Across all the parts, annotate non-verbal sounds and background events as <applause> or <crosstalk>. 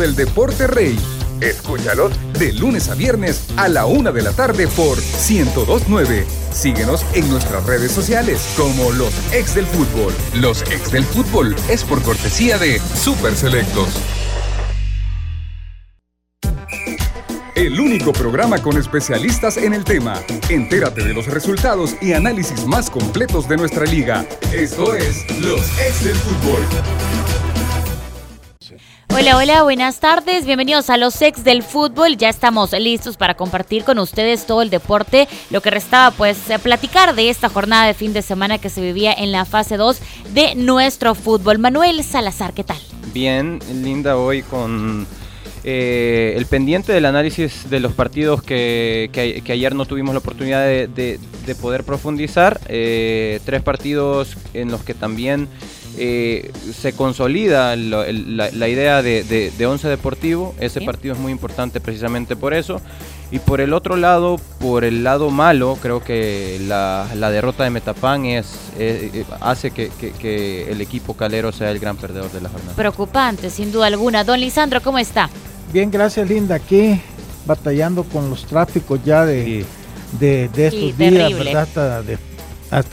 del deporte rey. Escúchalos de lunes a viernes a la una de la tarde por 1029. Síguenos en nuestras redes sociales como Los Ex del Fútbol. Los Ex del Fútbol es por cortesía de Super Selectos. El único programa con especialistas en el tema. Entérate de los resultados y análisis más completos de nuestra liga. Esto es Los Ex del Fútbol. Hola, hola, buenas tardes. Bienvenidos a los ex del fútbol. Ya estamos listos para compartir con ustedes todo el deporte. Lo que restaba, pues, eh, platicar de esta jornada de fin de semana que se vivía en la fase 2 de nuestro fútbol. Manuel Salazar, ¿qué tal? Bien, linda hoy con eh, el pendiente del análisis de los partidos que, ayer no tuvimos la oportunidad de, poder profundizar. Eh, tres partidos en los que también eh, se consolida la, idea de, Once Deportivo. Ese partido es muy importante precisamente por eso. Y por el otro lado, por el lado malo, creo que la, derrota de Metapan es, hace que, que, el equipo calero sea el gran perdedor de la jornada. Preocupante, sin duda alguna. Don Lisandro, ¿cómo está? Bien, gracias Linda. Aquí batallando con los tráficos ya de, de, estos días, ¿verdad? Hasta,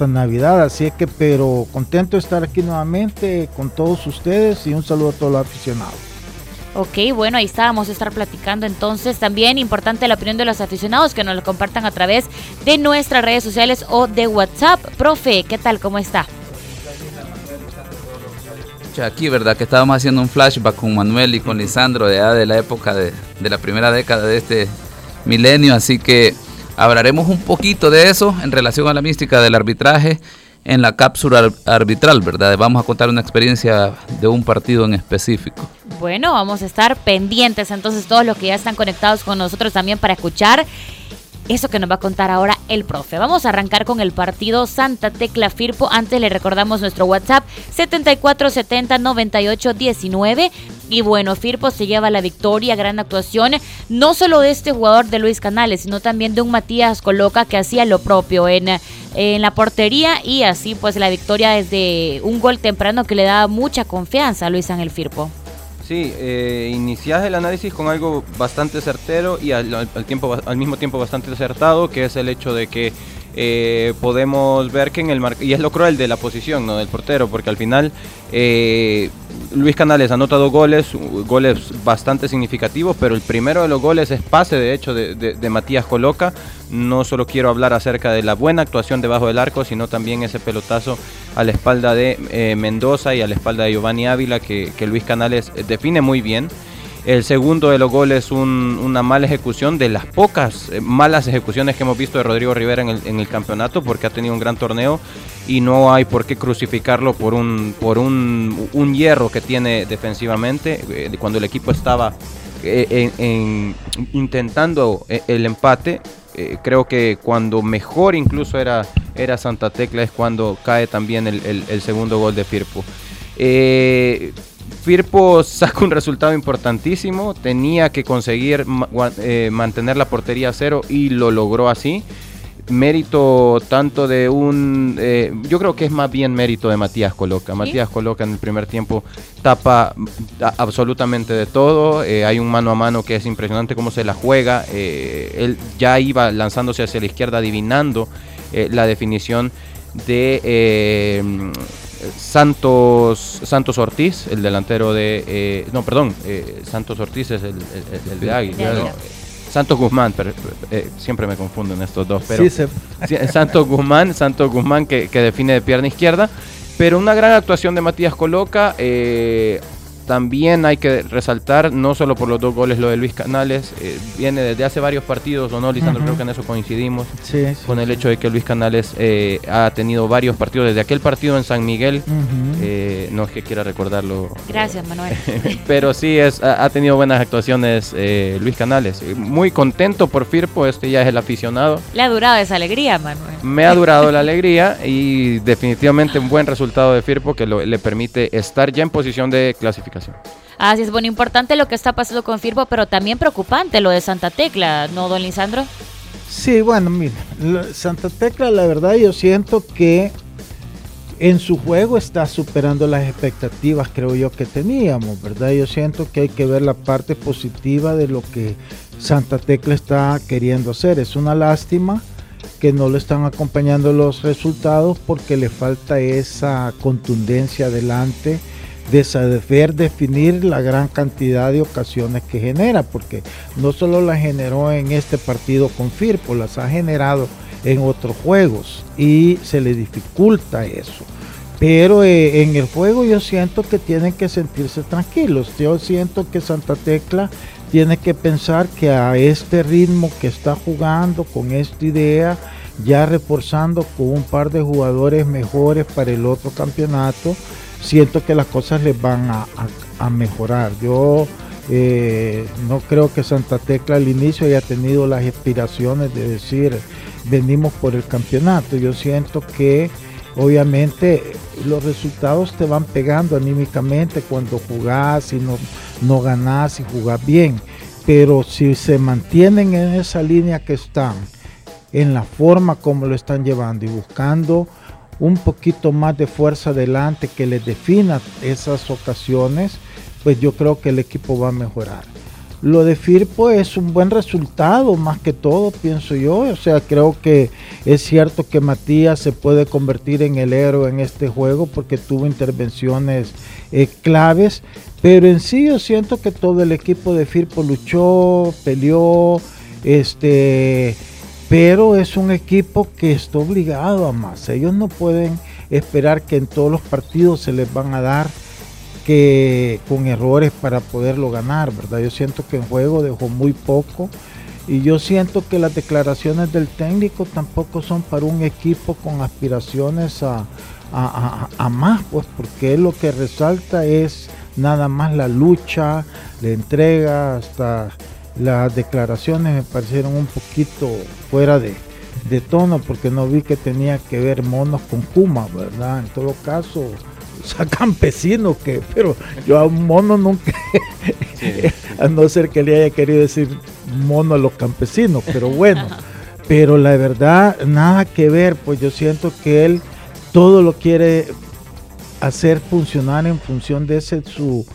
Navidad. Así es que, pero contento de estar aquí nuevamente con todos ustedes y un saludo a todos los aficionados. Ok, bueno, ahí estábamos a estar platicando entonces. También importante la opinión de los aficionados que nos lo compartan a través de nuestras redes sociales o de WhatsApp. Profe, ¿qué tal? ¿Cómo está? aquí, ¿verdad? Que estábamos haciendo un flashback con Manuel y con Lisandro de, de la época de, la primera década de este milenio, así que hablaremos un poquito de eso en relación a la mística del arbitraje en la cápsula arbitral, ¿verdad? Vamos a contar una experiencia de un partido en específico. Bueno, vamos a estar pendientes entonces todos los que ya están conectados con nosotros también para escuchar eso que nos va a contar ahora el profe. Vamos a arrancar con el partido Santa Tecla Firpo. Antes le recordamos nuestro WhatsApp 7470 98 19. Y bueno, Firpo se lleva la victoria, gran actuación, no solo de este jugador de Luis Canales, sino también de un Matías Coloca que hacía lo propio en, en la portería y así pues la victoria desde un gol temprano que le da mucha confianza a Luis Ángel Firpo. Sí, eh, inicias el análisis con algo bastante certero y al, tiempo, al mismo tiempo bastante acertado, que es el hecho de que eh, podemos ver que en el mar y es lo cruel de la posición ¿no? del portero, porque al final eh, Luis Canales ha dos goles, goles bastante significativos, pero el primero de los goles es pase, de hecho, de, Matías Coloca. No solo quiero hablar acerca de la buena actuación debajo del arco, sino también ese pelotazo a la espalda de Mendoza y a la espalda de Giovanni Ávila, que, Luis Canales define muy bien. El segundo de los goles es una mala ejecución de las pocas eh, malas ejecuciones que hemos visto de Rodrigo Rivera en el, campeonato porque ha tenido un gran torneo y no hay por qué crucificarlo por un, un, hierro que tiene defensivamente. Eh, cuando el equipo estaba eh, intentando el empate, creo que cuando mejor incluso era, era Santa Tecla es cuando cae también el, segundo gol de Firpo. Firpo saca un resultado importantísimo, tenía que conseguir eh, mantener la portería a cero y lo logró así. Mérito tanto de un, eh, yo creo que es más bien mérito de Matías Coloca. Matías Coloca en el primer tiempo tapa absolutamente de todo. Eh, hay un mano a mano que es impresionante cómo se la juega. él ya iba lanzándose hacia la izquierda adivinando la definición de Santos, Santos Ortiz, el delantero de. Eh, no, perdón, eh, Santos Ortiz es el, de Águila. Santos Guzmán, pero, eh, siempre me confundo en estos dos, pero Santos Guzmán, Santos Guzmán que, que, define de pierna izquierda, pero una gran actuación de Matías Coloca, también hay que resaltar, no solo por los dos goles, lo de Luis Canales, eh, viene desde hace varios partidos, ¿o no, Lisandro? Creo que en eso coincidimos, con el hecho de que Luis Canales eh, ha tenido varios partidos, desde aquel partido en San Miguel, eh, no es que quiera recordarlo. Gracias, Manuel. <laughs> pero sí, es, ha, tenido buenas actuaciones Luis Canales. Muy contento por Firpo, este ya es el aficionado. Le ha durado esa alegría, Manuel. Me ha durado la alegría y definitivamente un buen resultado de Firpo que le permite estar ya en posición de clasificación Así es, bueno, importante lo que está pasando con Firpo, pero también preocupante lo de Santa Tecla, ¿no, don Lisandro? Sí, bueno, mira, Santa Tecla, la verdad, yo siento que en su juego está superando las expectativas, creo yo, que teníamos, ¿verdad? Yo siento que hay que ver la parte positiva de lo que Santa Tecla está queriendo hacer. Es una lástima que no le están acompañando los resultados porque le falta esa contundencia adelante de saber definir la gran cantidad de ocasiones que genera, porque no solo la generó en este partido con Firpo, las ha generado en otros juegos y se le dificulta eso. Pero eh, en el juego yo siento que tienen que sentirse tranquilos. Yo siento que Santa Tecla tiene que pensar que a este ritmo que está jugando, con esta idea, ya reforzando con un par de jugadores mejores para el otro campeonato, siento que las cosas les van a, mejorar. Yo eh, no creo que Santa Tecla al inicio haya tenido las aspiraciones de decir venimos por el campeonato. Yo siento que obviamente los resultados te van pegando anímicamente cuando jugás y no, no ganás y jugás bien. Pero si se mantienen en esa línea que están, en la forma como lo están llevando y buscando un poquito más de fuerza adelante que les defina esas ocasiones, pues yo creo que el equipo va a mejorar. Lo de Firpo es un buen resultado, más que todo, pienso yo. O sea, creo que es cierto que Matías se puede convertir en el héroe en este juego porque tuvo intervenciones eh, claves. Pero en sí yo siento que todo el equipo de Firpo luchó, peleó, este, pero es un equipo que está obligado a más. Ellos no pueden esperar que en todos los partidos se les van a dar que con errores para poderlo ganar, ¿verdad? Yo siento que el juego dejó muy poco y yo siento que las declaraciones del técnico tampoco son para un equipo con aspiraciones a, más, pues porque lo que resalta es nada más la lucha, la entrega, hasta las declaraciones me parecieron un poquito fuera de, de tono porque no vi que tenía que ver monos con Kuma, ¿verdad? En todo caso, <laughs> sea, campesino que, pero yo a un mono nunca, <laughs> a no ser que le haya querido decir mono a los campesinos, pero bueno, <laughs> pero la verdad, nada que ver, pues yo siento que él todo lo quiere hacer funcionar en función de ese su,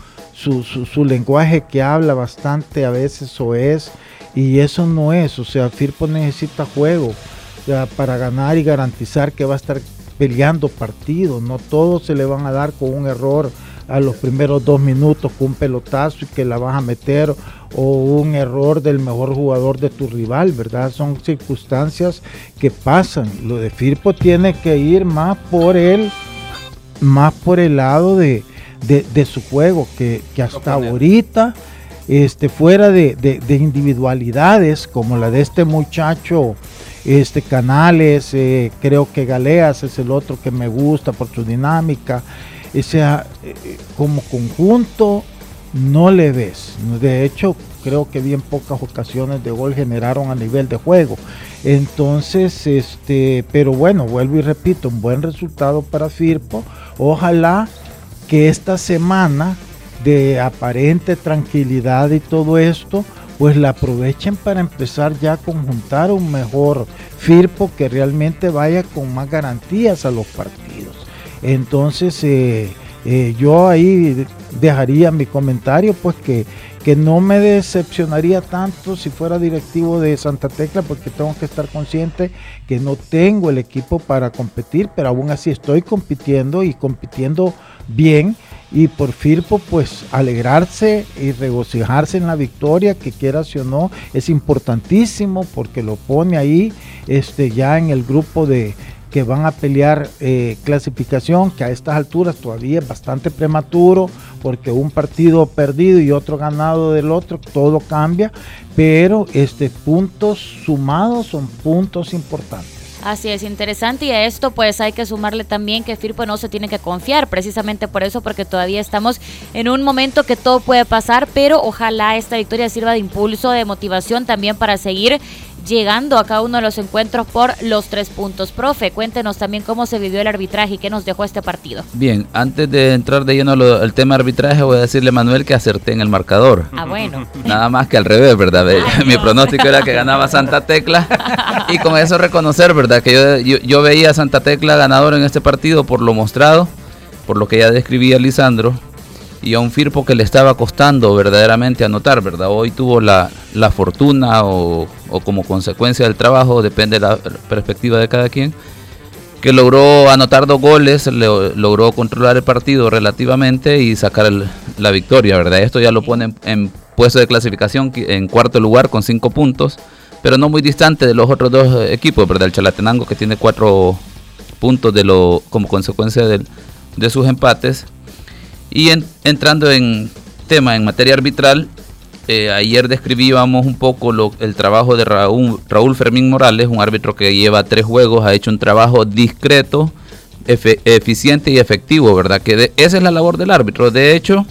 su, su, lenguaje que habla bastante a veces o es, y eso no es, o sea, Firpo necesita juego. para ganar y garantizar que va a estar peleando partidos, no todos se le van a dar con un error a los primeros dos minutos con un pelotazo y que la vas a meter o un error del mejor jugador de tu rival, ¿verdad? Son circunstancias que pasan. Lo de Firpo tiene que ir más por el, más por el lado de, su juego, que, hasta ahorita, este, fuera de, de individualidades como la de este muchacho este Canales, eh, creo que Galeas es el otro que me gusta por su dinámica. O sea, eh, como conjunto no le ves. De hecho, creo que bien pocas ocasiones de gol generaron a nivel de juego. Entonces, este, pero bueno, vuelvo y repito, un buen resultado para Firpo. Ojalá que esta semana de aparente tranquilidad y todo esto, pues la aprovechen para empezar ya a conjuntar un mejor FIRPO que realmente vaya con más garantías a los partidos. Entonces, eh, eh, yo ahí dejaría mi comentario, pues que, que no me decepcionaría tanto si fuera directivo de Santa Tecla, porque tengo que estar consciente que no tengo el equipo para competir, pero aún así estoy compitiendo y compitiendo bien y por Firpo pues alegrarse y regocijarse en la victoria que quieras o no es importantísimo porque lo pone ahí este ya en el grupo de que van a pelear eh, clasificación que a estas alturas todavía es bastante prematuro porque un partido perdido y otro ganado del otro todo cambia pero este puntos sumados son puntos importantes Así es, interesante. Y a esto pues hay que sumarle también que Firpo no se tiene que confiar, precisamente por eso, porque todavía estamos en un momento que todo puede pasar, pero ojalá esta victoria sirva de impulso, de motivación también para seguir llegando a cada uno de los encuentros por los tres puntos. Profe, cuéntenos también cómo se vivió el arbitraje y qué nos dejó este partido. Bien, antes de entrar de lleno al tema arbitraje, voy a decirle a Manuel que acerté en el marcador. Ah, bueno. Nada más que al revés, ¿verdad? <laughs> Mi pronóstico era que ganaba Santa Tecla y con eso reconocer, ¿verdad? Que yo, yo veía a Santa Tecla ganador en este partido por lo mostrado, por lo que ya describía Lisandro y a un Firpo que le estaba costando verdaderamente anotar, ¿verdad? Hoy tuvo la, fortuna o, como consecuencia del trabajo, depende de la perspectiva de cada quien, que logró anotar dos goles, logró controlar el partido relativamente y sacar la victoria, ¿verdad? Esto ya lo pone en, puesto de clasificación en cuarto lugar con cinco puntos, pero no muy distante de los otros dos equipos, ¿verdad? El Chalatenango que tiene cuatro puntos de lo como consecuencia de sus empates y entrando en tema, en materia arbitral, eh, ayer describíamos un poco el trabajo de Raúl, Raúl, Fermín Morales, un árbitro que lleva tres juegos, ha hecho un trabajo discreto, eficiente y efectivo, ¿verdad? Que esa es la labor del árbitro. De hecho,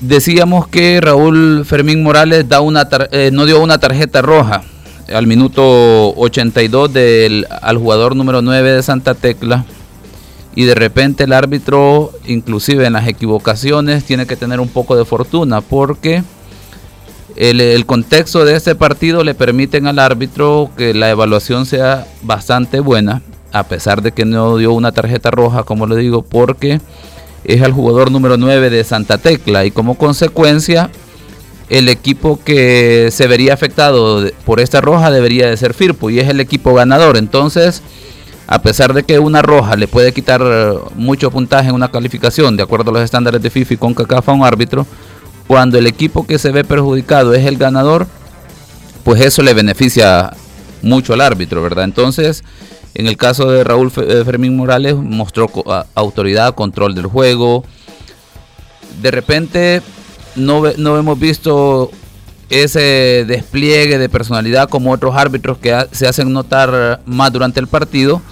decíamos que Raúl Fermín Morales da una eh, no dio una tarjeta roja al minuto 82 del, al jugador número 9 de Santa Tecla y de repente el árbitro, inclusive en las equivocaciones, tiene que tener un poco de fortuna porque el, contexto de este partido le permiten al árbitro que la evaluación sea bastante buena, a pesar de que no dio una tarjeta roja, como le digo, porque es el jugador número 9 de Santa Tecla y como consecuencia el equipo que se vería afectado por esta roja debería de ser Firpo y es el equipo ganador. Entonces, a pesar de que una roja le puede quitar mucho puntaje en una calificación, de acuerdo a los estándares de FIFA y con CACAF a un árbitro, cuando el equipo que se ve perjudicado es el ganador, pues eso le beneficia mucho al árbitro, ¿verdad? Entonces, en el caso de Raúl eh, Fermín Morales, mostró autoridad, control del juego. De repente, no, no hemos visto ese despliegue de personalidad como otros árbitros que se hacen notar más durante el partido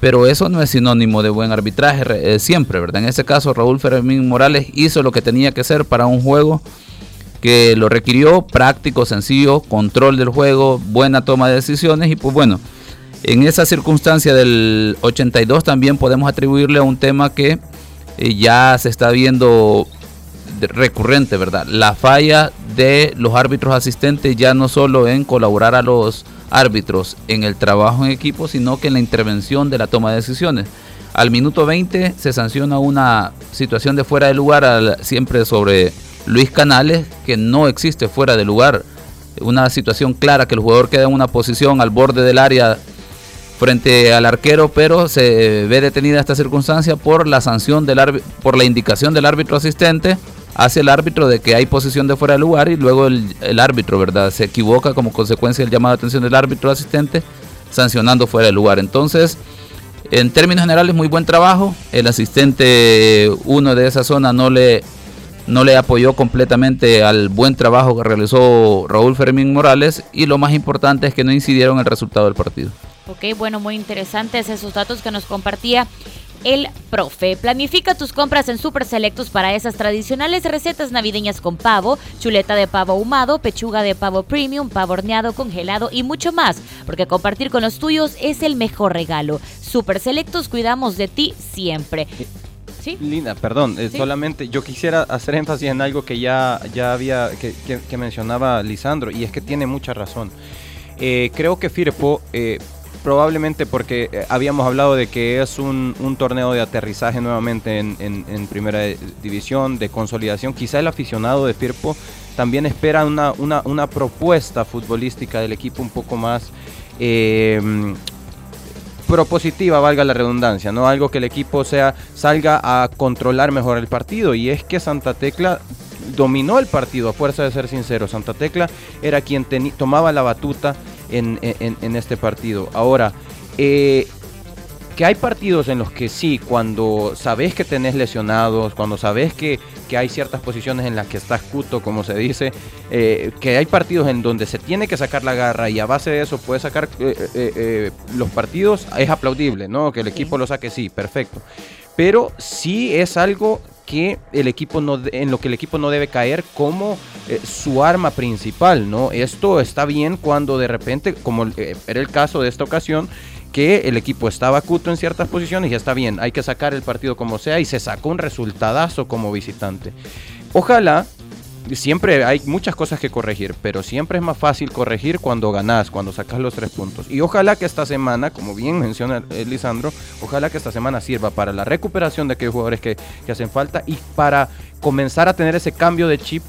pero eso no es sinónimo de buen arbitraje eh, siempre, ¿verdad? En este caso, Raúl Fermín Morales hizo lo que tenía que hacer para un juego que lo requirió, práctico, sencillo, control del juego, buena toma de decisiones y pues bueno, en esa circunstancia del 82 también podemos atribuirle a un tema que eh, ya se está viendo recurrente, ¿verdad? La falla de los árbitros asistentes ya no solo en colaborar a los árbitros en el trabajo en equipo, sino que en la intervención de la toma de decisiones. Al minuto 20 se sanciona una situación de fuera de lugar siempre sobre Luis Canales, que no existe fuera de lugar. Una situación clara que el jugador queda en una posición al borde del área frente al arquero, pero se ve detenida esta circunstancia por la sanción del por la indicación del árbitro asistente hace el árbitro de que hay posición de fuera de lugar y luego el, árbitro, ¿verdad? Se equivoca como consecuencia del llamado de atención del árbitro asistente sancionando fuera de lugar. Entonces, en términos generales, muy buen trabajo. El asistente uno de esa zona no le, no le apoyó completamente al buen trabajo que realizó Raúl Fermín Morales y lo más importante es que no incidieron en el resultado del partido. Ok, bueno, muy interesantes esos datos que nos compartía el profe. Planifica tus compras en Super Selectos para esas tradicionales recetas navideñas con pavo, chuleta de pavo ahumado, pechuga de pavo premium, pavo horneado, congelado y mucho más, porque compartir con los tuyos es el mejor regalo. Super Selectos cuidamos de ti siempre. ¿Sí? Linda, perdón, eh, solamente yo quisiera hacer énfasis en algo que ya, ya había, que, mencionaba Lisandro, y es que tiene mucha razón. Eh, creo que Firpo eh, probablemente porque eh, habíamos hablado de que es un, torneo de aterrizaje nuevamente en, primera división, de consolidación. Quizá el aficionado de Firpo también espera una, una, propuesta futbolística del equipo un poco más eh, propositiva, valga la redundancia, ¿no? Algo que el equipo sea, salga a controlar mejor el partido. Y es que Santa Tecla dominó el partido, a fuerza de ser sincero. Santa Tecla era quien tomaba la batuta en, este partido. Ahora, eh, que hay partidos en los que sí, cuando sabes que tenés lesionados, cuando sabes que, hay ciertas posiciones en las que estás cuto, como se dice, eh, que hay partidos en donde se tiene que sacar la garra y a base de eso puede sacar eh, los partidos, es aplaudible, ¿no? Que el equipo lo saque, sí, perfecto. Pero sí es algo que el equipo no, en lo que el equipo no debe caer como eh, su arma principal, ¿no? Esto está bien cuando de repente, como eh, era el caso de esta ocasión, que el equipo estaba acuto en ciertas posiciones y ya está bien, hay que sacar el partido como sea y se sacó un resultadazo como visitante. Ojalá siempre hay muchas cosas que corregir, pero siempre es más fácil corregir cuando ganás, cuando sacas los tres puntos. Y ojalá que esta semana, como bien menciona Lisandro, ojalá que esta semana sirva para la recuperación de aquellos jugadores que, hacen falta y para comenzar a tener ese cambio de chip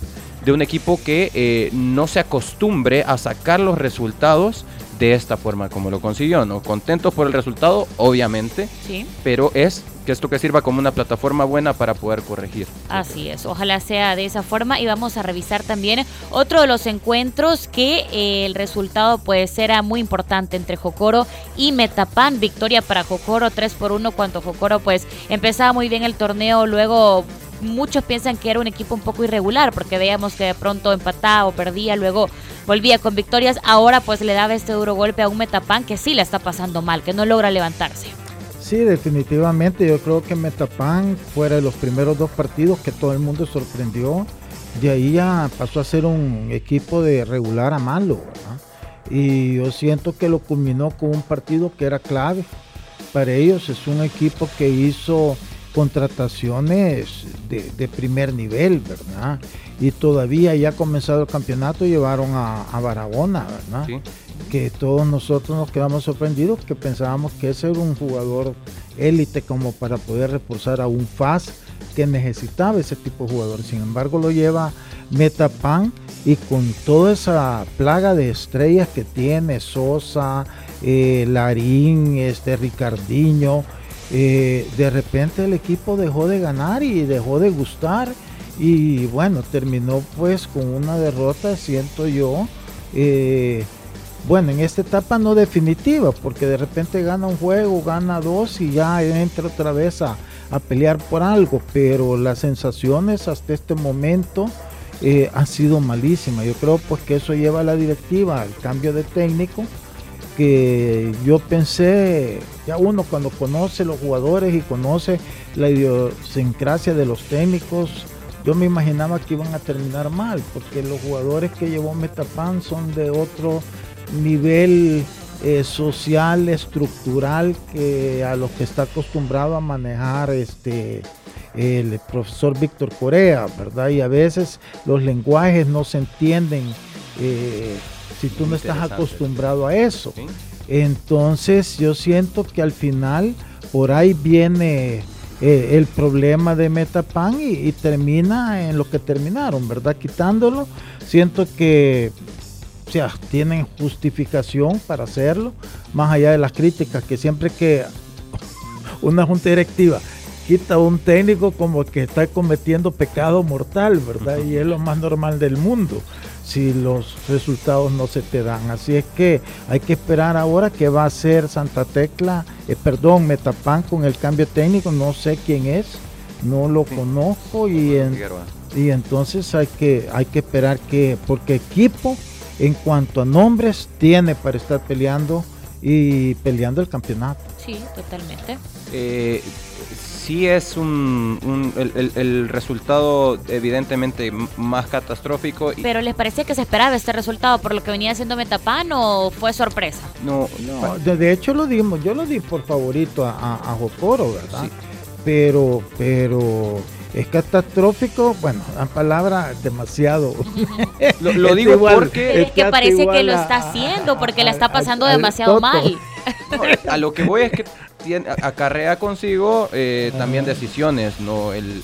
de un equipo que eh, no se acostumbre a sacar los resultados de esta forma como lo consiguió, ¿no? Contentos por el resultado, obviamente, sí. pero es que esto que sirva como una plataforma buena para poder corregir. Así es, ojalá sea de esa forma y vamos a revisar también otro de los encuentros que eh, el resultado pues era muy importante entre Jocoro y Metapan, victoria para Jocoro 3 por 1 cuando Jocoro pues empezaba muy bien el torneo, luego muchos piensan que era un equipo un poco irregular porque veíamos que de pronto empataba o perdía, luego volvía con victorias, ahora pues le daba este duro golpe a un Metapan que sí la está pasando mal, que no logra levantarse. Sí, definitivamente yo creo que Metapan fuera de los primeros dos partidos que todo el mundo sorprendió, de ahí ya pasó a ser un equipo de regular a malo, y yo siento que lo culminó con un partido que era clave para ellos, es un equipo que hizo contrataciones de, primer nivel, ¿verdad? Y todavía ya comenzado el campeonato, llevaron a, Baragona, ¿verdad? Que todos nosotros nos quedamos sorprendidos, que pensábamos que ese era un jugador élite como para poder reforzar a un FAS que necesitaba ese tipo de jugador. Sin embargo, lo lleva Metapan y con toda esa plaga de estrellas que tiene, Sosa, eh, Larín, este Ricardiño, eh, de repente el equipo dejó de ganar y dejó de gustar y bueno, terminó pues con una derrota, siento yo. Eh, bueno, en esta etapa no definitiva, porque de repente gana un juego, gana dos y ya entra otra vez a, pelear por algo, pero las sensaciones hasta este momento eh, han sido malísimas. Yo creo pues que eso lleva a la directiva al cambio de técnico que yo pensé, ya uno cuando conoce los jugadores y conoce la idiosincrasia de los técnicos, yo me imaginaba que iban a terminar mal, porque los jugadores que llevó Metapan son de otro nivel eh, social, estructural, que a los que está acostumbrado a manejar este el profesor Víctor Corea, ¿verdad? Y a veces los lenguajes no se entienden. Eh, si tú no estás acostumbrado a eso. Entonces yo siento que al final por ahí viene eh, el problema de Metapan y, termina en lo que terminaron, ¿verdad? Quitándolo. Siento que o sea, tienen justificación para hacerlo, más allá de las críticas que siempre que una junta directiva quita a un técnico como que está cometiendo pecado mortal, ¿verdad? Y es lo más normal del mundo si los resultados no se te dan. Así es que hay que esperar ahora qué va a hacer Santa Tecla, eh, perdón, Metapan con el cambio técnico, no sé quién es, no lo conozco y, y entonces hay que, hay que esperar que, porque equipo en cuanto a nombres tiene para estar peleando y peleando el campeonato. Sí, totalmente. Eh, sí es un, el, resultado evidentemente más catastrófico. ¿Pero les parecía que se esperaba este resultado por lo que venía haciendo Metapan o fue sorpresa? No, no. De, hecho lo dimos, yo lo di por favorito a, a, Jocoro, ¿verdad? Pero, pero es catastrófico, bueno, la palabra demasiado. <laughs> lo, digo porque es que parece que lo está haciendo porque la está pasando demasiado mal. a lo que voy es que acarrea consigo eh, también decisiones, no el,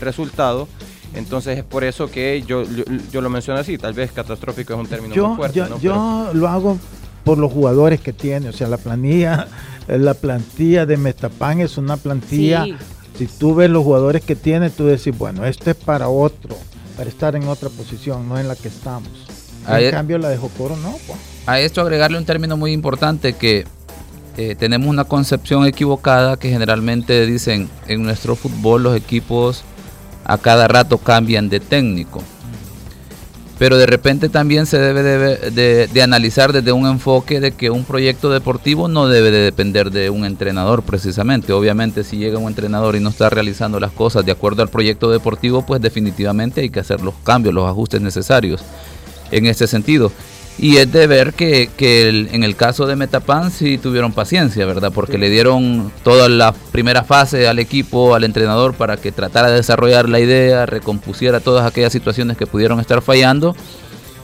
resultado. Entonces es por eso que yo, yo, lo menciono así, tal vez catastrófico es un término muy fuerte. Yo, lo hago por los jugadores que tiene, o sea, la planilla, la plantilla de Metapan es una plantilla, si tú ves los jugadores que tiene, tú decís, bueno, este es para otro, para estar en otra posición, no en la que estamos. en e- cambio, la de Jocoro no. Pues. A esto agregarle un término muy importante que eh, tenemos una concepción equivocada que generalmente dicen en nuestro fútbol los equipos a cada rato cambian de técnico. Pero de repente también se debe de, analizar desde un enfoque de que un proyecto deportivo no debe de depender de un entrenador precisamente. Obviamente si llega un entrenador y no está realizando las cosas de acuerdo al proyecto deportivo, pues definitivamente hay que hacer los cambios, los ajustes necesarios en ese sentido. Y es de ver que, en el caso de Metapan sí tuvieron paciencia, ¿verdad? Porque le dieron toda la primera fase al equipo, al entrenador, para que tratara de desarrollar la idea, recompusiera todas aquellas situaciones que pudieron estar fallando.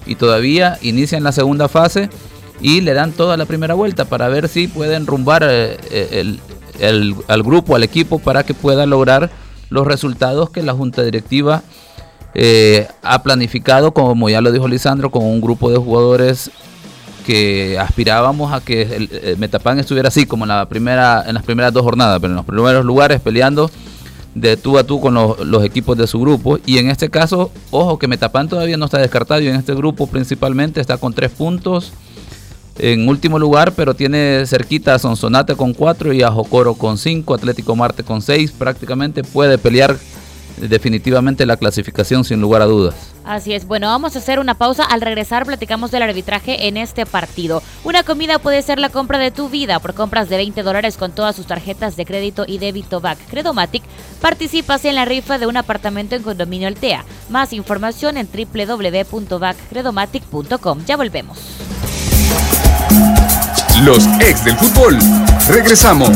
Y todavía inician la segunda fase y le dan toda la primera vuelta para ver si pueden rumbar eh, eh, al grupo, al equipo, para que pueda lograr los resultados que la junta directiva eh, ha planificado, como ya lo dijo Lisandro, con un grupo de jugadores que aspirábamos a que el, Metapan estuviera así como en las primeras dos jornadas, pero en los primeros lugares peleando de tú a tú con los, equipos de su grupo. Y en este caso, ojo que Metapan todavía no está descartado y en este grupo principalmente está con tres puntos en último lugar, pero tiene cerquita a Sonsonate con cuatro y a Jocoro con cinco, Atlético Marte con seis. Prácticamente puede pelear definitivamente la clasificación sin lugar a dudas. Así es, bueno, vamos a hacer una pausa. Al regresar platicamos del arbitraje en este partido. Una comida puede ser la compra de tu vida por compras de 20 dólares con todas sus tarjetas de crédito y débito BAC Credomatic. Participas en la rifa de un apartamento en condominio Altea. Más información en www.backcredomatic.com. Ya volvemos. Los ex del fútbol. Regresamos.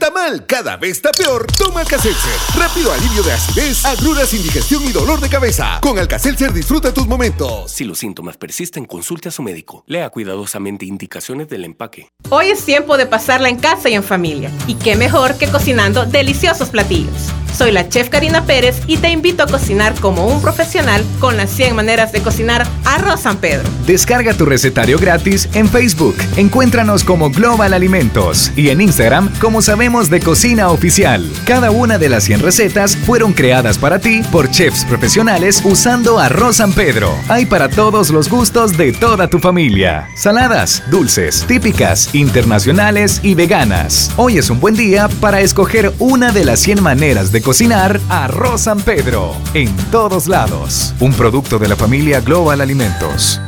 Si el tamal cada vez está peor, toma Alcacelser. Rápido alivio de acidez, agruras, indigestión y dolor de cabeza. Con Alcacelser disfruta tus momentos. Si los síntomas persisten, consulte a su médico. Lea cuidadosamente indicaciones del empaque. Hoy es tiempo de pasarla en casa y en familia. Y qué mejor que cocinando deliciosos platillos. Soy la chef Karina Pérez y te invito a cocinar como un profesional con las 100 maneras de cocinar arroz San Pedro. Descarga tu recetario gratis en Facebook. Encuéntranos como Global Alimentos y en Instagram como Sabemos de Cocina Oficial. Cada una de las 100 recetas fueron creadas para ti por chefs profesionales usando arroz San Pedro. Hay para todos los gustos de toda tu familia. Saladas, dulces, típicas, internacionales y veganas. Hoy es un buen día para escoger una de las 100 maneras de cocinar arroz San Pedro. En todos lados. Un producto de la familia Global Alimentos.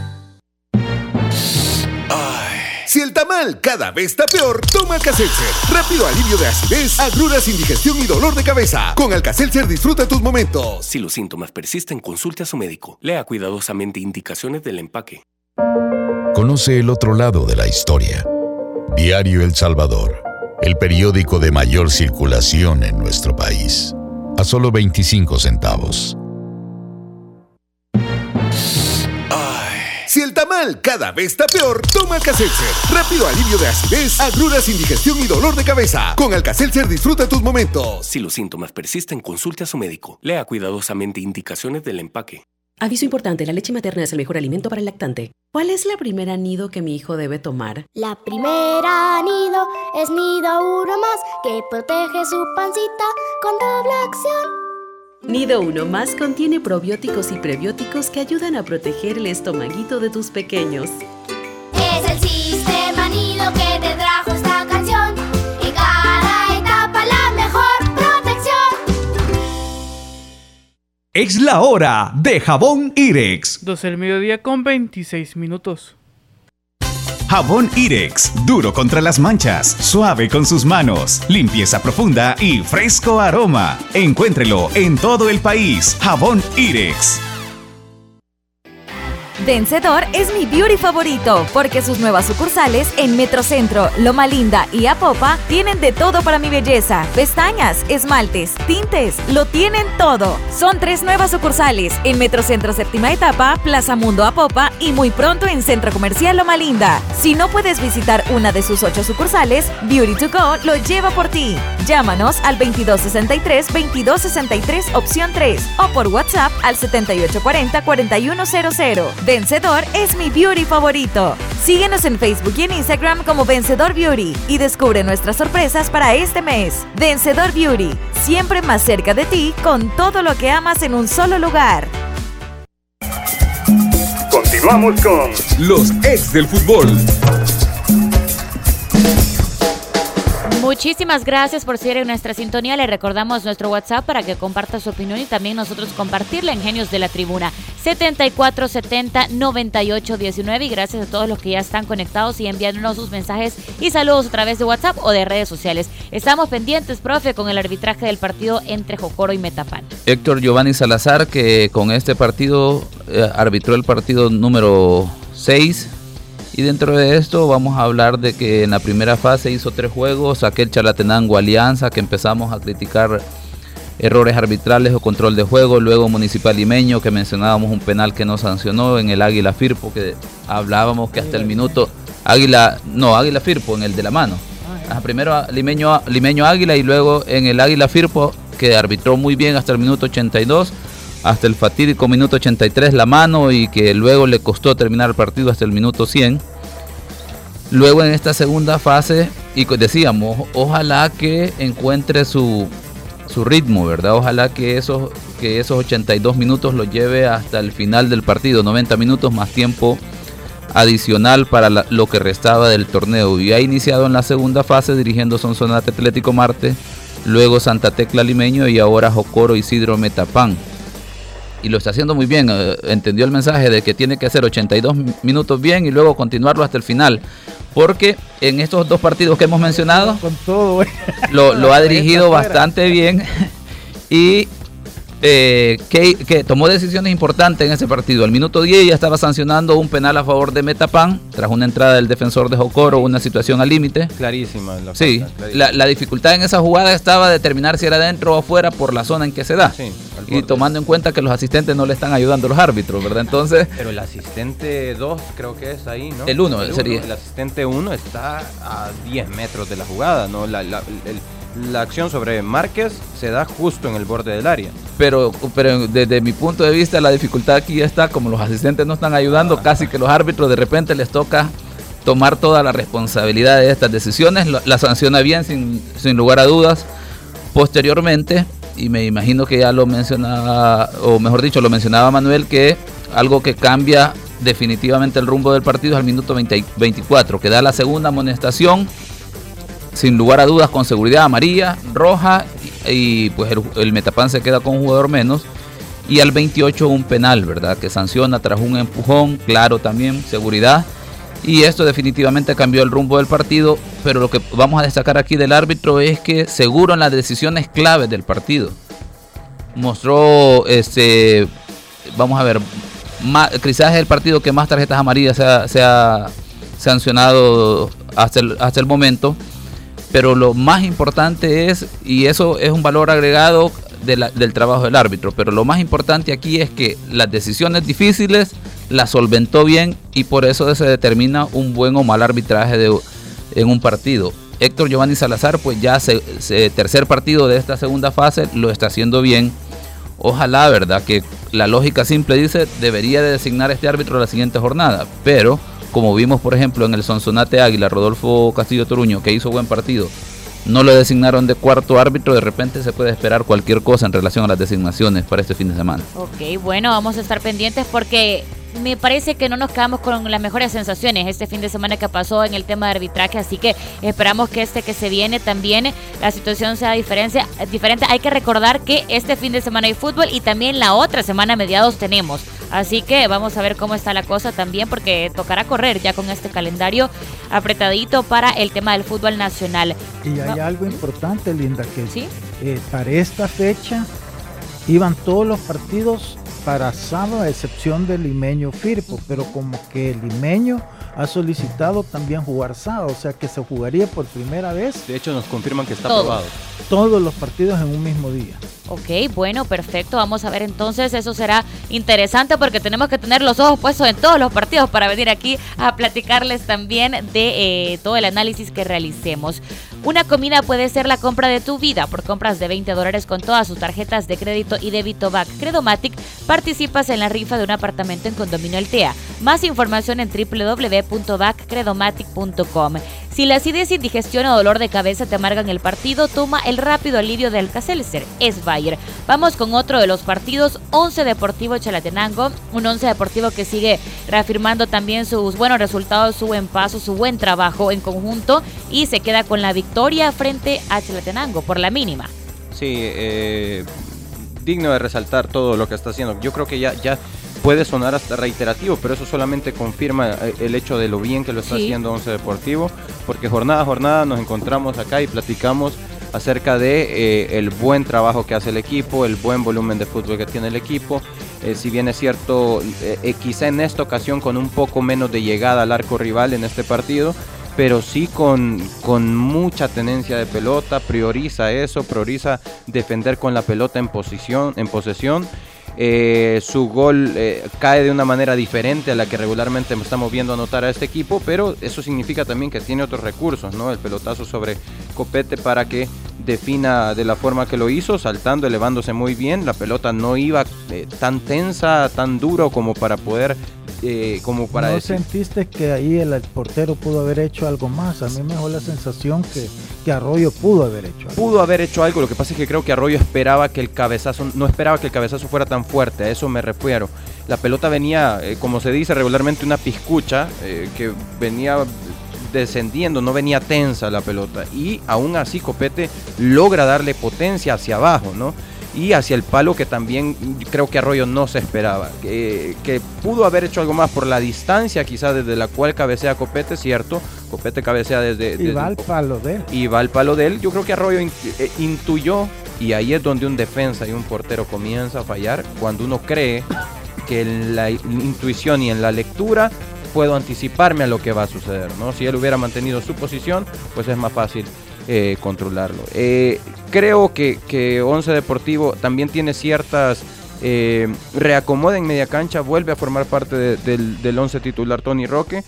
Cada vez está peor, toma Alcacelser. Rápido alivio de acidez, agruras, indigestión y dolor de cabeza. Con Alcacelser disfruta tus momentos. Si los síntomas persisten, consulte a su médico. Lea cuidadosamente indicaciones del empaque. Conoce el otro lado de la historia. Diario El Salvador, el periódico de mayor circulación en nuestro país. A solo 25 centavos. Si el tamal cada vez está peor, toma Alcacelser. Rápido alivio de acidez, agruras, indigestión y dolor de cabeza. Con Alcacelser disfruta tus momentos. Si los síntomas persisten, consulte a su médico. Lea cuidadosamente indicaciones del empaque. Aviso importante, la leche materna es el mejor alimento para el lactante. ¿Cuál es la primera nido que mi hijo debe tomar? La primera nido es nido uno más que protege su pancita con doble acción. Nido 1 más contiene probióticos y prebióticos que ayudan a proteger el estomaguito de tus pequeños. Es el sistema Nido que te trajo esta canción. En cada etapa la mejor protección. Es la hora de jabón Irex. 12 del mediodía con 26 minutos. Jabón Irex, duro contra las manchas, suave con sus manos, limpieza profunda y fresco aroma. Encuéntrelo en todo el país. Jabón Irex. Vencedor es mi beauty favorito porque sus nuevas sucursales en Metrocentro, Loma Linda y Apopa tienen de todo para mi belleza. Pestañas, esmaltes, tintes, lo tienen todo. Son tres nuevas sucursales en Metrocentro Séptima Etapa, Plaza Mundo Apopa y muy pronto en Centro Comercial Loma Linda. Si no puedes visitar una de sus ocho sucursales, Beauty to Go lo lleva por ti. Llámanos al 2263-2263 opción 3 o por WhatsApp al 7840-4100. Vencedor es mi beauty favorito. Síguenos en Facebook y en Instagram como Vencedor Beauty y descubre nuestras sorpresas para este mes. Vencedor Beauty, siempre más cerca de ti con todo lo que amas en un solo lugar. Continuamos con los ex del fútbol. Muchísimas gracias por seguir en nuestra sintonía. Le recordamos nuestro WhatsApp para que comparta su opinión y también nosotros compartirla en Genios de la Tribuna 7470 9819 y gracias a todos los que ya están conectados y enviándonos sus mensajes y saludos a través de WhatsApp o de redes sociales. Estamos pendientes, profe, con el arbitraje del partido entre Jocoro y Metapan. Héctor Giovanni Salazar, que con este partido eh, arbitró el partido número 6 y dentro de esto vamos a hablar de que en la primera fase hizo tres juegos, aquel Chalatenango Alianza que empezamos a criticar errores arbitrales o control de juego, luego Municipal Limeño que mencionábamos un penal que no sancionó en el Águila Firpo que hablábamos que hasta el minuto Águila, no, Águila Firpo en el de la mano. primero Limeño, Limeño Águila y luego en el Águila Firpo que arbitró muy bien hasta el minuto 82 hasta el fatídico minuto 83 la mano y que luego le costó terminar el partido hasta el minuto 100. Luego en esta segunda fase, y decíamos, ojalá que encuentre su, su ritmo, ¿verdad? Ojalá que esos, que esos 82 minutos lo lleve hasta el final del partido, 90 minutos más tiempo adicional para lo que restaba del torneo. Y ha iniciado en la segunda fase dirigiendo Sonsonate Atlético Marte, luego Santa Tecla Limeño y ahora Jocoro Isidro Metapán y lo está haciendo muy bien. Eh, entendió el mensaje de que tiene que hacer 82 minutos bien y luego continuarlo hasta el final. Porque en estos dos partidos que hemos mencionado, lo, lo ha dirigido bastante bien. <laughs> Y eh, que, tomó decisiones importantes en ese partido. Al minuto 10 ya estaba sancionando un penal a favor de Metapan, tras una entrada del defensor de Jocoro, una situación al límite. Clarísima. La sí, La, dificultad en esa jugada estaba determinar si era dentro o afuera por la zona en que se da. y tomando en cuenta que los asistentes no le están ayudando a los árbitros, ¿verdad? Entonces... Pero el asistente 2 creo que es ahí, ¿no? El 1 sería. el asistente 1 está a 10 metros de la jugada, ¿no? La, el, la acción sobre Márquez se da justo en el borde del área. Pero, pero desde mi punto de vista la dificultad aquí está, como los asistentes no están ayudando, casi que los árbitros de repente les toca tomar toda la responsabilidad de estas decisiones, la sanciona bien sin, sin lugar a dudas. Posteriormente, y me imagino que ya lo mencionaba, o mejor dicho, lo mencionaba Manuel, que algo que cambia definitivamente el rumbo del partido es al minuto 24, que da la segunda amonestación sin lugar a dudas con seguridad amarilla, roja y, pues el, Metapan se queda con un jugador menos. Y al 28 un penal, ¿verdad? Que sanciona tras un empujón, claro también, seguridad. Y esto definitivamente cambió el rumbo del partido, pero lo que vamos a destacar aquí del árbitro es que seguro en las decisiones claves del partido. Mostró, este, vamos a ver, quizás es el partido que más tarjetas amarillas se ha, sancionado hasta hasta el momento pero lo más importante es, y eso es un valor agregado del trabajo del árbitro, pero lo más importante aquí es que las decisiones difíciles las solventó bien y por eso se determina un buen o mal arbitraje de, en un partido. Héctor Giovanni Salazar, pues ya se, tercer partido de esta segunda fase lo está haciendo bien. Ojalá, ¿verdad? Que la lógica simple dice, debería de designar este árbitro la siguiente jornada, pero como vimos por ejemplo en el Sonsonate Águila, Rodolfo Castillo Toruño, que hizo buen partido, no lo designaron de cuarto árbitro, de repente se puede esperar cualquier cosa en relación a las designaciones para este fin de semana. Ok, bueno, vamos a estar pendientes porque me parece que no nos quedamos con las mejores sensaciones este fin de semana que pasó en el tema de arbitraje, así que esperamos que este que se viene también la situación sea diferente. Hay que recordar que este fin de semana hay fútbol y también la otra semana mediados tenemos. Así que vamos a ver cómo está la cosa también porque tocará correr ya con este calendario apretadito para el tema del fútbol nacional. Y hay algo importante, Linda, que eh, para esta fecha iban todos los partidos para sábado a excepción del limeño Firpo, pero como que el limeño ha solicitado también jugar sábado, o sea que se jugaría por primera vez. De hecho nos confirman que está aprobado. Todos los partidos en un mismo día. Ok, bueno, perfecto. Vamos a ver entonces, eso será interesante porque tenemos que tener los ojos puestos en todos los partidos para venir aquí a platicarles también de eh, todo el análisis que realicemos. Una comida puede ser la compra de tu vida por compras de 20 dólares con todas sus tarjetas de crédito y débito BAC Credomatic. Participas en la rifa de un apartamento en Condominio Altea. Más información en www.backcredomatic.com. Si la acidez, indigestión o dolor de cabeza te amargan el partido, toma el rápido alivio de Alka-Seltzer, es Bayer. Vamos con otro de los partidos, 11 Deportivo Chalatenango, un 11 Deportivo que sigue reafirmando también sus buenos resultados, su buen paso, su buen trabajo en conjunto y se queda con la victoria frente a Chalatenango por la mínima. Sí, eh, digno de resaltar todo lo que está haciendo. Yo creo que ya, ya puede sonar hasta reiterativo, pero eso solamente confirma eh, el hecho de lo bien que lo está haciendo Once Deportivo, porque jornada a jornada nos encontramos acá y platicamos acerca de eh, el buen trabajo que hace el equipo, el buen volumen de fútbol que tiene el equipo. Eh, si bien es cierto, quizá en esta ocasión con un poco menos de llegada al arco rival en este partido, pero sí con, con mucha tenencia de pelota, prioriza eso, prioriza defender con la pelota en posición, en posesión eh, su gol eh, cae de una manera diferente a la que regularmente estamos viendo anotar a este equipo, pero eso significa también que tiene otros recursos, ¿no? El pelotazo sobre Copete para que defina de la forma que lo hizo, saltando, elevándose muy bien. La pelota no iba eh, tan tensa, tan duro como para poder eh, como para ¿No sentiste que ahí el, portero pudo haber hecho algo más? A mí me dejó la sensación que, que Arroyo pudo haber hecho algo. Pudo haber hecho algo, lo que pasa es que creo que Arroyo esperaba que el cabezazo, no esperaba que el cabezazo fuera tan fuerte, a eso me refiero. La pelota venía, eh, como se dice regularmente, una piscucha eh, que venía descendiendo, no venía tensa la pelota. Y aún así Copete logra darle potencia hacia abajo, ¿no? Y hacia el palo que también creo que Arroyo no se esperaba. Que, pudo haber hecho algo más por la distancia quizás desde la cual cabecea Copete, cierto. Copete cabecea desde... Y va al palo de él. Y va al palo de él. Yo creo que Arroyo eh, intuyó y ahí es donde un defensa y un portero comienza a fallar cuando uno cree que en la intuición y en la lectura puedo anticiparme a lo que va a suceder, ¿no? Si él hubiera mantenido su posición, pues es más fácil eh, controlarlo. Eh, creo que, que Once Deportivo también tiene ciertas eh, reacomoda en media cancha, vuelve a formar parte del, del once titular Tony Roque,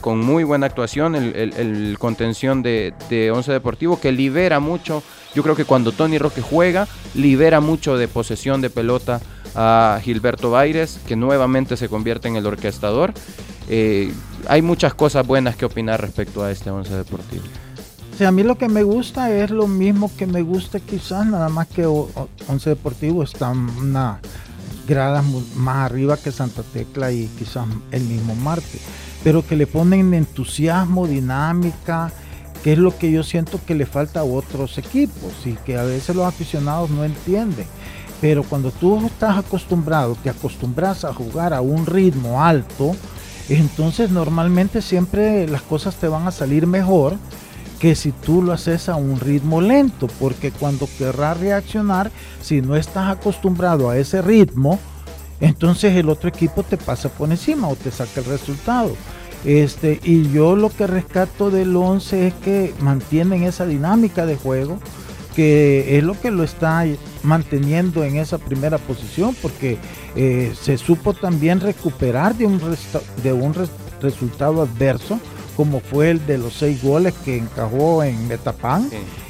con muy buena actuación, el, contención de, de, Once Deportivo, que libera mucho, yo creo que cuando Tony Roque juega, libera mucho de posesión de pelota a Gilberto Baires, que nuevamente se convierte en el orquestador. hay muchas cosas buenas que opinar respecto a este Once Deportivo a mí lo que me gusta es lo mismo que me gusta quizás, nada más que Once Deportivo está una grada más arriba que Santa Tecla y quizás el mismo Marte, pero que le ponen entusiasmo, dinámica, que es lo que yo siento que le falta a otros equipos y que a veces los aficionados no entienden. Pero cuando tú estás acostumbrado, te acostumbras a jugar a un ritmo alto, entonces normalmente siempre las cosas te van a salir mejor que si tú lo haces a un ritmo lento, porque cuando querrás reaccionar, si no estás acostumbrado a ese ritmo, entonces el otro equipo te pasa por encima o te saca el resultado. Este, y yo lo que rescato del 11 es que mantienen esa dinámica de juego, que es lo que lo está manteniendo en esa primera posición, porque eh, se supo también recuperar de un, de un resultado adverso como fue el de los seis goles que encajó en Metapán.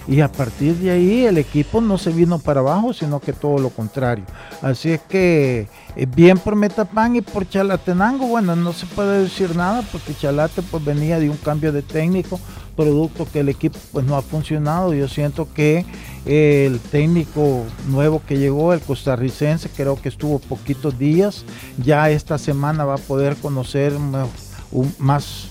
Y a partir de ahí el equipo no se vino para abajo, sino que todo lo contrario. Así es que eh, bien por Metapán y por Chalatenango, bueno, no se puede decir nada porque Chalate pues venía de un cambio de técnico, producto que el equipo pues no ha funcionado. Yo siento que el técnico nuevo que llegó, el costarricense, creo que estuvo poquitos días. Ya esta semana va a poder conocer más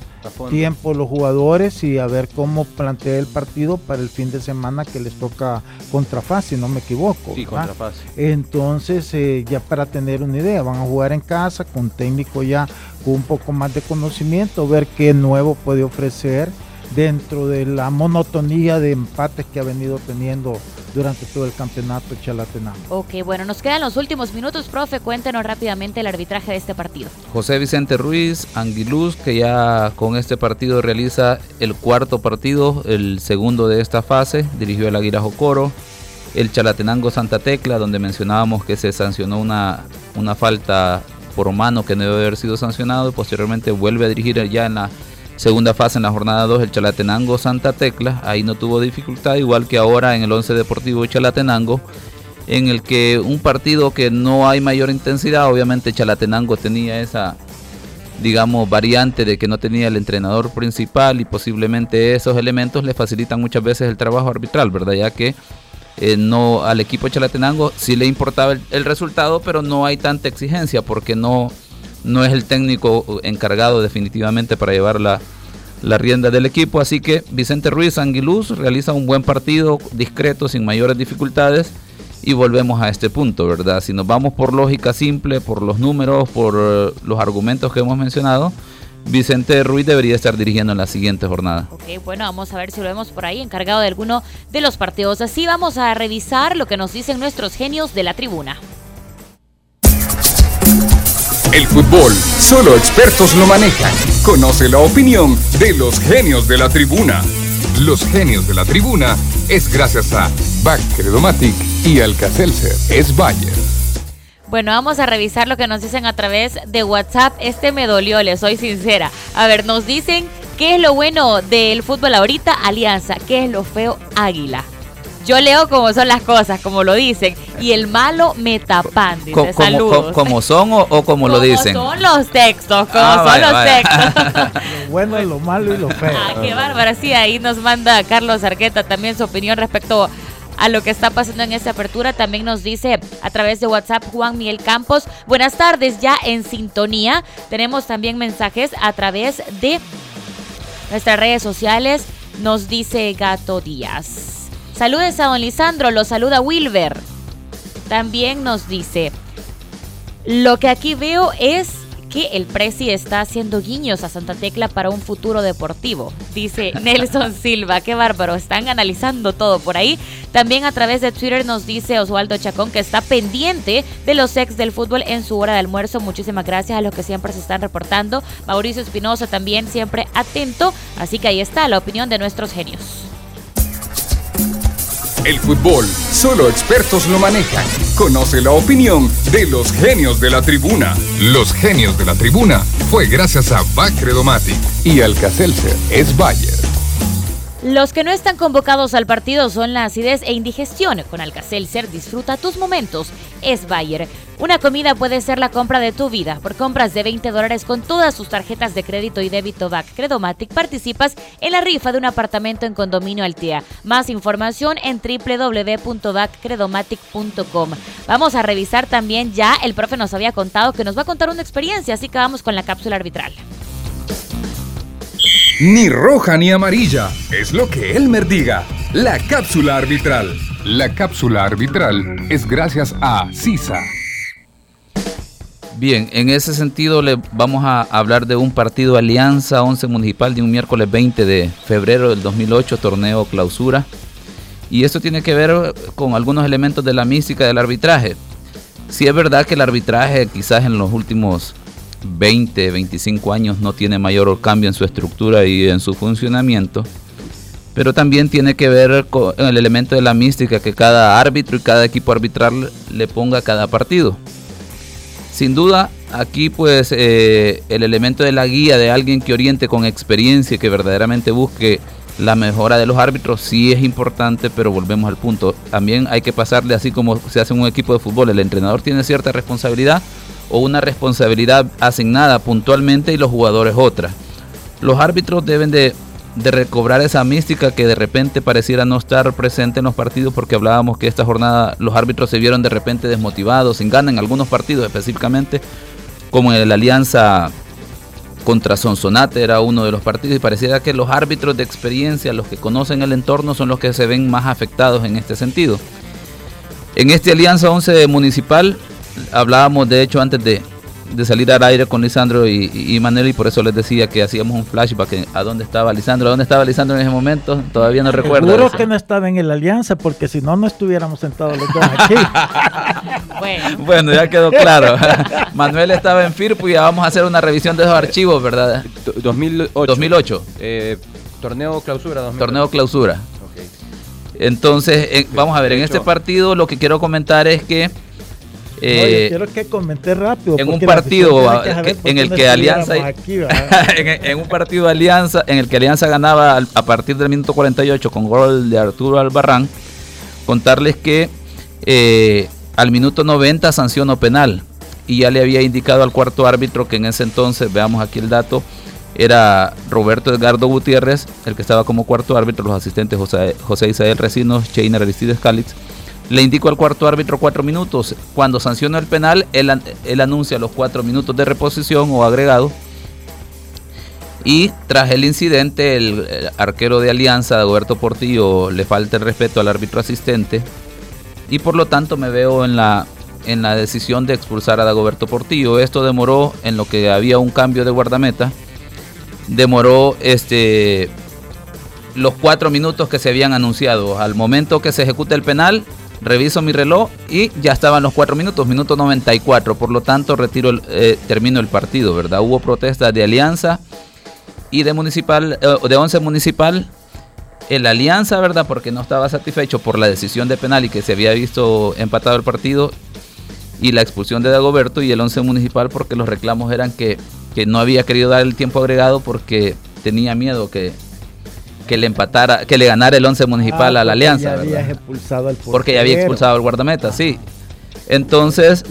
tiempo los jugadores y a ver cómo plantea el partido para el fin de semana que les toca contra si no me equivoco. Sí, contra Entonces, eh, ya para tener una idea, van a jugar en casa con técnico ya con un poco más de conocimiento, ver qué nuevo puede ofrecer dentro de la monotonía de empates que ha venido teniendo durante todo el campeonato Chalatenango. Ok, bueno, nos quedan los últimos minutos, profe, cuéntenos rápidamente el arbitraje de este partido. José Vicente Ruiz, Anguiluz, que ya con este partido realiza el cuarto partido, el segundo de esta fase, dirigió el Águila Jocoro, el Chalatenango Santa Tecla, donde mencionábamos que se sancionó una, una falta por mano que no debe haber sido sancionado y posteriormente vuelve a dirigir ya en la Segunda fase en la jornada 2 el Chalatenango Santa Tecla, ahí no tuvo dificultad, igual que ahora en el 11 Deportivo Chalatenango, en el que un partido que no hay mayor intensidad, obviamente Chalatenango tenía esa, digamos, variante de que no tenía el entrenador principal y posiblemente esos elementos le facilitan muchas veces el trabajo arbitral, ¿verdad? Ya que eh, no al equipo Chalatenango sí le importaba el, resultado, pero no hay tanta exigencia porque no, no es el técnico encargado definitivamente para llevar la, la rienda del equipo. Así que Vicente Ruiz Anguiluz realiza un buen partido, discreto, sin mayores dificultades y volvemos a este punto, ¿verdad? Si nos vamos por lógica simple, por los números, por eh, los argumentos que hemos mencionado, Vicente Ruiz debería estar dirigiendo en la siguiente jornada. Ok, bueno, vamos a ver si lo vemos por ahí, encargado de alguno de los partidos. Así vamos a revisar lo que nos dicen nuestros genios de la tribuna. El fútbol, solo expertos lo manejan. Conoce la opinión de los genios de la tribuna. Los genios de la tribuna es gracias a Back Credomatic y Alcacelser es Bayer. Bueno, vamos a revisar lo que nos dicen a través de WhatsApp. Este me dolió, les soy sincera. A ver, nos dicen qué es lo bueno del fútbol ahorita, Alianza, qué es lo feo, Águila. Yo leo como son las cosas, como lo dicen. Y el malo me tapan, dice. Saludos. como son o, como, lo dicen? son los textos, como ah, son los textos. <laughs> lo bueno, lo malo y lo feo. Ah, qué bárbara. Sí, ahí nos manda Carlos Arqueta también su opinión respecto a lo que está pasando en esta apertura. También nos dice a través de WhatsApp Juan Miguel Campos. Buenas tardes, ya en sintonía. Tenemos también mensajes a través de nuestras redes sociales. Nos dice Gato Díaz. Saludes a don Lisandro, lo saluda Wilber. También nos dice, lo que aquí veo es que el Prezi está haciendo guiños a Santa Tecla para un futuro deportivo, dice <laughs> Nelson Silva. Qué bárbaro, están analizando todo por ahí. También a través de Twitter nos dice Osvaldo Chacón que está pendiente de los ex del fútbol en su hora de almuerzo. Muchísimas gracias a los que siempre se están reportando. Mauricio Espinosa también siempre atento. Así que ahí está la opinión de nuestros genios. El fútbol, solo expertos lo manejan. Conoce la opinión de los genios de la tribuna. Los genios de la tribuna fue gracias a Bacredomatic y Alcacelser es Bayer. Los que no están convocados al partido son la acidez e indigestión. Con Alcacelser disfruta tus momentos. Es Bayer. Una comida puede ser la compra de tu vida. Por compras de 20 dólares con todas sus tarjetas de crédito y débito BAC Credomatic participas en la rifa de un apartamento en condominio Altea. Más información en www.baccredomatic.com. Vamos a revisar también ya, el profe nos había contado que nos va a contar una experiencia, así que vamos con la cápsula arbitral. Ni roja ni amarilla, es lo que Elmer diga. La cápsula arbitral. La cápsula arbitral es gracias a CISA. Bien, en ese sentido le vamos a hablar de un partido Alianza 11 Municipal de un miércoles 20 de febrero del 2008, torneo clausura. Y esto tiene que ver con algunos elementos de la mística del arbitraje. Si es verdad que el arbitraje quizás en los últimos 20, 25 años no tiene mayor cambio en su estructura y en su funcionamiento, pero también tiene que ver con el elemento de la mística que cada árbitro y cada equipo arbitral le ponga a cada partido. Sin duda, aquí pues eh, el elemento de la guía de alguien que oriente con experiencia, que verdaderamente busque la mejora de los árbitros, sí es importante, pero volvemos al punto. También hay que pasarle así como se hace en un equipo de fútbol. El entrenador tiene cierta responsabilidad o una responsabilidad asignada puntualmente y los jugadores otra. Los árbitros deben de de recobrar esa mística que de repente pareciera no estar presente en los partidos porque hablábamos que esta jornada los árbitros se vieron de repente desmotivados, sin ganas en algunos partidos específicamente, como en la alianza contra Sonsonate era uno de los partidos y pareciera que los árbitros de experiencia, los que conocen el entorno, son los que se ven más afectados en este sentido. En esta alianza 11 municipal hablábamos de hecho antes de, de salir al aire con Lisandro y, Manuel y por eso les decía que hacíamos un flashback a dónde estaba Lisandro, a dónde estaba Lisandro en ese momento, todavía no recuerdo. Seguro que no estaba en la alianza porque si no, no estuviéramos sentados los dos aquí. <laughs> bueno. ya quedó claro. <laughs> Manuel estaba en FIRPU y ya vamos a hacer una revisión de esos archivos, ¿verdad? 2008. 2008. Eh, torneo clausura. Torneo clausura. Entonces, eh, vamos a ver, en este partido lo que quiero comentar es que eh, quiero que comente rápido. En un partido en el que Alianza. <laughs> en, un partido de Alianza, en el que Alianza ganaba a partir del minuto 48 con gol de Arturo Albarrán, contarles que eh, al minuto 90 sancionó penal. y ya le había indicado al cuarto árbitro que en ese entonces, veamos aquí el dato, era Roberto Edgardo Gutiérrez, el que estaba como cuarto árbitro, los asistentes José, José Isael Recinos, Cheiner Aristides Calitz. Le indicó al cuarto árbitro cuatro minutos. Cuando sancionó el penal, él, anuncia los cuatro minutos de reposición o agregado. Y tras el incidente, el, arquero de Alianza, Roberto Portillo, le falta el respeto al árbitro asistente. Y por lo tanto me veo en la, en la decisión de expulsar a Dagoberto Portillo. Esto demoró en lo que había un cambio de guardameta demoró este los cuatro minutos que se habían anunciado. Al momento que se ejecuta el penal, reviso mi reloj y ya estaban los cuatro minutos, minuto 94. Por lo tanto, retiro eh, termino el partido, ¿verdad? Hubo protestas de Alianza y de Municipal, eh, de 11 Municipal. El Alianza, ¿verdad? Porque no estaba satisfecho por la decisión de penal y que se había visto empatado el partido y la expulsión de Dagoberto y el 11 Municipal porque los reclamos eran que que no había querido dar el tiempo agregado porque tenía miedo que, que le empatara, que le ganara el 11 municipal Ah, a la alianza. ya habías expulsado al porque ya había expulsado al guardameta, sí. Entonces,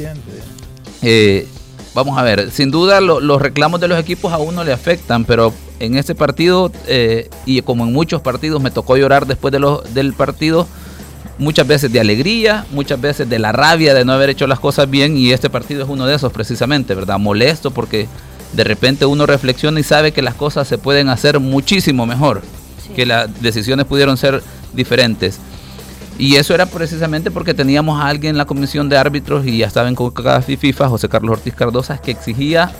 eh, vamos a ver, sin duda lo- los reclamos de los equipos a uno le afectan, pero en este partido, eh, y como en muchos partidos, me tocó llorar después de los, del partido, muchas veces de alegría, muchas veces de la rabia de no haber hecho las cosas bien, y este partido es uno de esos precisamente, ¿verdad? Molesto porque de repente uno reflexiona y sabe que las cosas se pueden hacer muchísimo mejor, que las decisiones pudieron ser diferentes. Y eso era precisamente porque teníamos a alguien en la comisión de árbitros y ya estaba en CONCACAF y FIFA, José Carlos Ortiz Cardosa, que exigía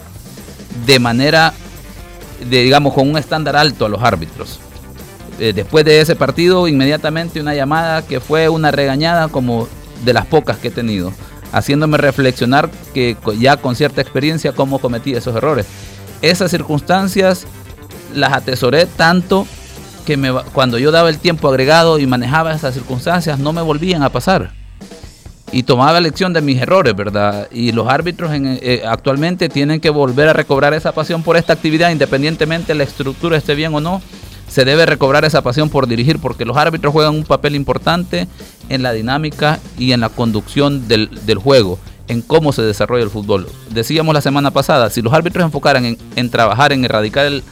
de manera, de, digamos, con un estándar alto a los árbitros. Eh, después de ese partido, inmediatamente una llamada que fue una regañada como de las pocas que he tenido, haciéndome reflexionar que ya con cierta experiencia cómo cometí esos errores. Esas circunstancias las atesoré tanto que me, cuando yo daba el tiempo agregado y manejaba esas circunstancias no me volvían a pasar. Y tomaba lección de mis errores, ¿verdad? Y los árbitros en- eh, actualmente tienen que volver a recobrar esa pasión por esta actividad, independientemente la estructura esté bien o no. Se debe recobrar esa pasión por dirigir, porque los árbitros juegan un papel importante en la dinámica y en la conducción del, del juego, en cómo se desarrolla el fútbol. Decíamos la semana pasada, si los árbitros enfocaran en, en trabajar, en erradicar el,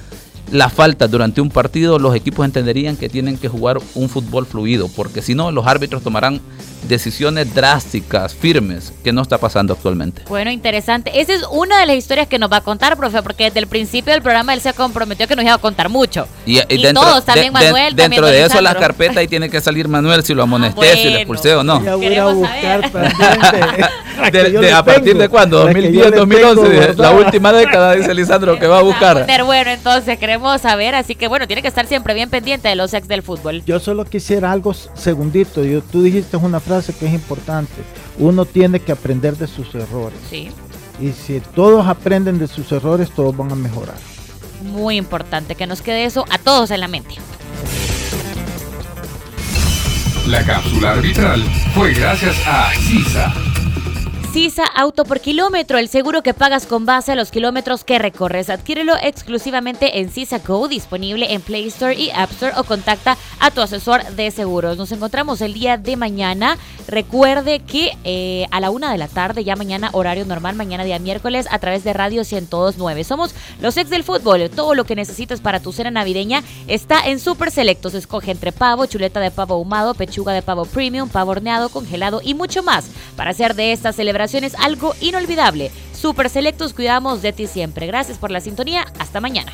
la falta durante un partido, los equipos entenderían que tienen que jugar un fútbol fluido, porque si no, los árbitros tomarán decisiones drásticas, firmes, que no está pasando actualmente. Bueno, interesante. Esa es una de las historias que nos va a contar, profe, porque desde el principio del programa él se comprometió que nos iba a contar mucho. Y, Y todos, también Manuel, dentro también de eso la Lisandro. carpeta ahí tiene que salir Manuel si lo amonesté, si lo expulsé o no. Ya voy a buscar <laughs> <laughs> de- ¿A partir tengo, de cuándo? la que yo 2010, le 2011, tengo la última década, dice Lisandro, que va a buscar. bueno, entonces queremos saber, así que bueno, tiene que estar siempre bien pendiente de los ex del fútbol. Yo solo quisiera algo segundito. Yo, tú dijiste una frase que es importante. Uno tiene que aprender de sus errores. Sí, Y si todos aprenden de sus errores, todos van a mejorar. muy importante que nos quede eso a todos en la mente. La cápsula arbitral fue gracias a CISA. Sisa Auto por kilómetro, el seguro que pagas con base a los kilómetros que recorres. Adquiérelo exclusivamente en Sisa Go, disponible en Play Store y App Store o contacta a tu asesor de seguros. Nos encontramos el día de mañana. Recuerde que eh, a la una de la tarde, ya mañana horario normal, mañana día miércoles, a través de Radio 1029. Somos los ex del fútbol. Todo lo que necesitas para tu cena navideña está en Super Selectos. Escoge entre pavo, chuleta de pavo ahumado, pechuga de pavo premium, pavo horneado, congelado y mucho más para hacer de estas celebraciones algo inolvidable. Super Selectos, cuidamos de ti siempre. Gracias por la sintonía. Hasta mañana.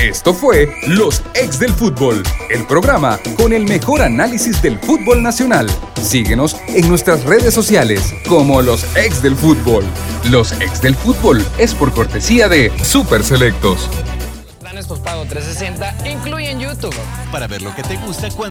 Esto fue Los Ex del Fútbol, el programa con el mejor análisis del fútbol nacional. Síguenos en nuestras redes sociales como Los Ex del Fútbol. Los Ex del Fútbol es por cortesía de Super Selectos. Planes postpago 360 incluyen YouTube. Para ver lo que te gusta cuando